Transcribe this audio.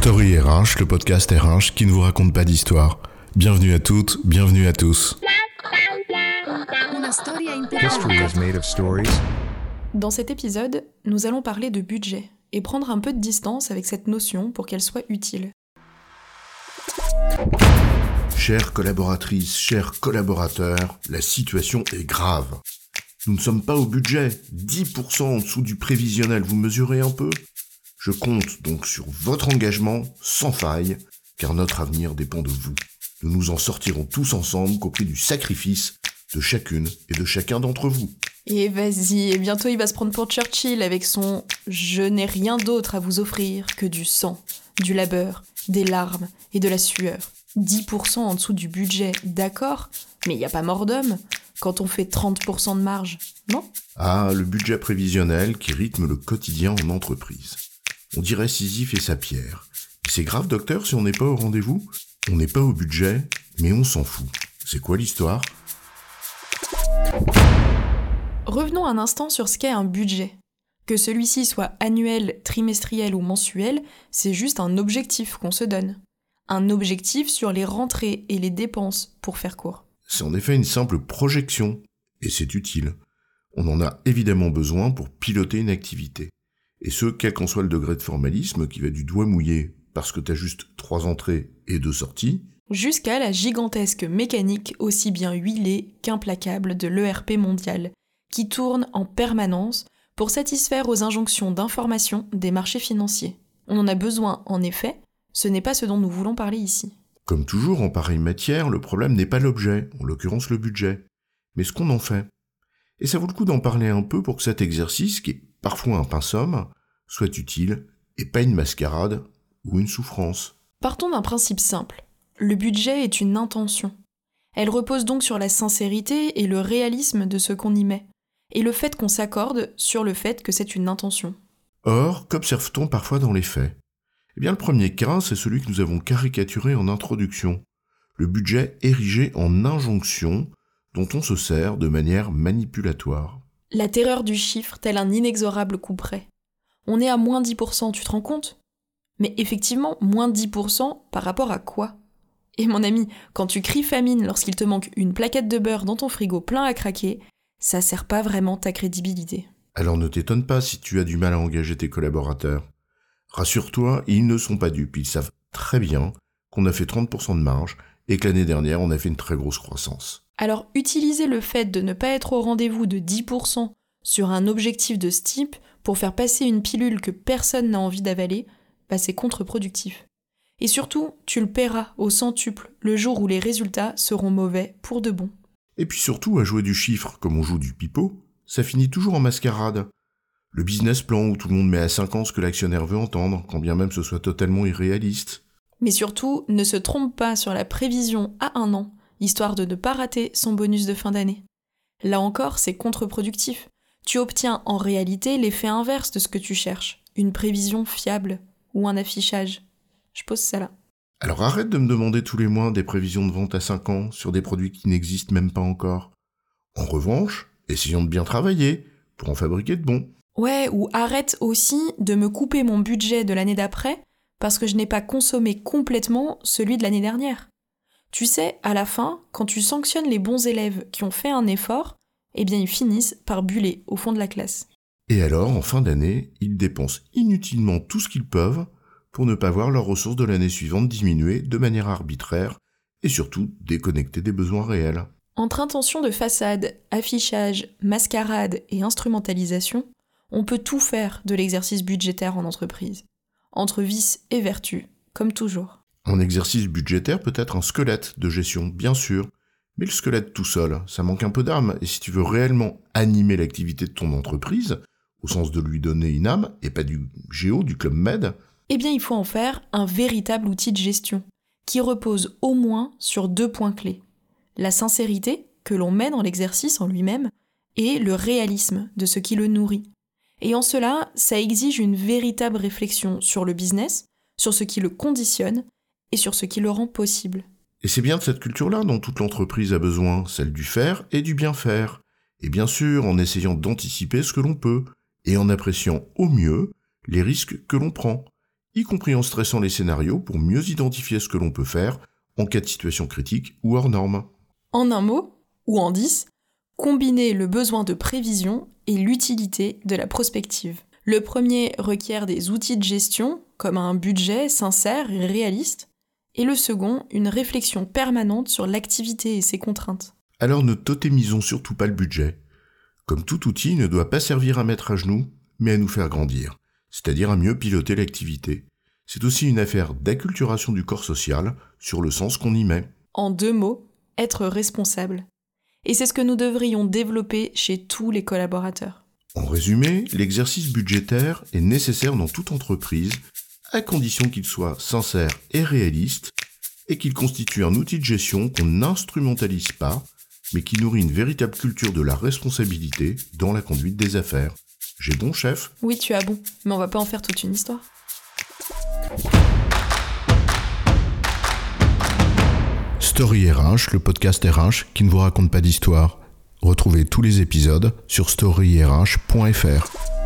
Story RH, le podcast RH qui ne vous raconte pas d'histoire. Bienvenue à toutes, bienvenue à tous. Dans cet épisode, nous allons parler de budget et prendre un peu de distance avec cette notion pour qu'elle soit utile. Chères collaboratrices, chers collaborateurs, la situation est grave. Nous ne sommes pas au budget, 10% en dessous du prévisionnel, vous mesurez un peu? Je compte donc sur votre engagement sans faille, car notre avenir dépend de vous. Nous nous en sortirons tous ensemble qu'au prix du sacrifice de chacune et de chacun d'entre vous. Et vas-y, et bientôt il va se prendre pour Churchill avec son Je n'ai rien d'autre à vous offrir que du sang, du labeur, des larmes et de la sueur. 10% en dessous du budget, d'accord, mais il n'y a pas mort d'homme quand on fait 30% de marge, non? Ah, le budget prévisionnel qui rythme le quotidien en entreprise. On dirait Sisyphe et sa pierre. C'est grave, docteur, si on n'est pas au rendez-vous? On n'est pas au budget, mais on s'en fout. C'est quoi l'histoire? Revenons un instant sur ce qu'est un budget. Que celui-ci soit annuel, trimestriel ou mensuel, c'est juste un objectif qu'on se donne. Un objectif sur les rentrées et les dépenses, pour faire court. C'est en effet une simple projection, et c'est utile. On en a évidemment besoin pour piloter une activité. Et ce, quel qu'en soit le degré de formalisme qui va du doigt mouillé parce que t'as juste trois entrées et deux sorties, jusqu'à la gigantesque mécanique aussi bien huilée qu'implacable de l'ERP mondial, qui tourne en permanence pour satisfaire aux injonctions d'information des marchés financiers. On en a besoin, en effet, ce n'est pas ce dont nous voulons parler ici. Comme toujours en pareille matière, le problème n'est pas l'objet, en l'occurrence le budget, mais ce qu'on en fait. Et ça vaut le coup d'en parler un peu pour que cet exercice, qui est parfois un pinsomme, soit utile et pas une mascarade ou une souffrance. Partons d'un principe simple. Le budget est une intention. Elle repose donc sur la sincérité et le réalisme de ce qu'on y met, et le fait qu'on s'accorde sur le fait que c'est une intention. Or, qu'observe-t-on parfois dans les faits? Eh bien, le premier cas, c'est celui que nous avons caricaturé en introduction. Le budget érigé en injonction dont on se sert de manière manipulatoire. La terreur du chiffre, tel un inexorable coup près. On est à moins 10%, tu te rends compte? Mais effectivement, moins 10% par rapport à quoi? Et mon ami, quand tu cries famine lorsqu'il te manque une plaquette de beurre dans ton frigo plein à craquer, ça sert pas vraiment ta crédibilité. Alors ne t'étonne pas si tu as du mal à engager tes collaborateurs. Rassure-toi, ils ne sont pas dupes, ils savent très bien qu'on a fait 30% de marge et que l'année dernière, on a fait une très grosse croissance. Alors, utiliser le fait de ne pas être au rendez-vous de 10% sur un objectif de ce type pour faire passer une pilule que personne n'a envie d'avaler, bah c'est contre-productif. Et surtout, tu le paieras au centuple le jour où les résultats seront mauvais pour de bon. Et puis surtout, à jouer du chiffre comme on joue du pipeau, ça finit toujours en mascarade le business plan où tout le monde met à 5 ans ce que l'actionnaire veut entendre, quand bien même ce soit totalement irréaliste. Mais surtout, ne se trompe pas sur la prévision à un an, histoire de ne pas rater son bonus de fin d'année. Là encore, c'est contre-productif. Tu obtiens en réalité l'effet inverse de ce que tu cherches, une prévision fiable ou un affichage. Je pose ça là. Alors arrête de me demander tous les mois des prévisions de vente à 5 ans sur des produits qui n'existent même pas encore. En revanche, essayons de bien travailler pour en fabriquer de bons. Ouais, ou arrête aussi de me couper mon budget de l'année d'après parce que je n'ai pas consommé complètement celui de l'année dernière. Tu sais, à la fin, quand tu sanctionnes les bons élèves qui ont fait un effort, eh bien ils finissent par buller au fond de la classe. Et alors, en fin d'année, ils dépensent inutilement tout ce qu'ils peuvent pour ne pas voir leurs ressources de l'année suivante diminuer de manière arbitraire et surtout déconnecter des besoins réels. Entre intention de façade, affichage, mascarade et instrumentalisation, on peut tout faire de l'exercice budgétaire en entreprise, entre vices et vertus, comme toujours. Un exercice budgétaire peut être un squelette de gestion, bien sûr, mais le squelette tout seul, ça manque un peu d'âme, et si tu veux réellement animer l'activité de ton entreprise, au sens de lui donner une âme, et pas du géo, du club med, eh bien il faut en faire un véritable outil de gestion, qui repose au moins sur deux points clés. La sincérité, que l'on met dans l'exercice en lui-même, et le réalisme de ce qui le nourrit. Et en cela, ça exige une véritable réflexion sur le business, sur ce qui le conditionne et sur ce qui le rend possible. Et c'est bien de cette culture-là dont toute l'entreprise a besoin, celle du faire et du bien faire. Et bien sûr, en essayant d'anticiper ce que l'on peut, et en appréciant au mieux les risques que l'on prend. y compris en stressant les scénarios pour mieux identifier ce que l'on peut faire en cas de situation critique ou hors norme. En un mot, ou en dix, combiner le besoin de prévision et l'utilité de la prospective. Le premier requiert des outils de gestion, comme un budget sincère et réaliste, et le second, une réflexion permanente sur l'activité et ses contraintes. Alors ne totémisons surtout pas le budget. Comme tout outil ne doit pas servir à mettre à genoux, mais à nous faire grandir, c'est-à-dire à mieux piloter l'activité. C'est aussi une affaire d'acculturation du corps social sur le sens qu'on y met. En deux mots, être responsable. Et c'est ce que nous devrions développer chez tous les collaborateurs. En résumé, l'exercice budgétaire est nécessaire dans toute entreprise, à condition qu'il soit sincère et réaliste, et qu'il constitue un outil de gestion qu'on n'instrumentalise pas, mais qui nourrit une véritable culture de la responsabilité dans la conduite des affaires. J'ai bon, chef? Oui, tu as bon, mais on va pas en faire toute une histoire. Story RH, le podcast RH qui ne vous raconte pas d'histoire. Retrouvez tous les épisodes sur storyrh.fr.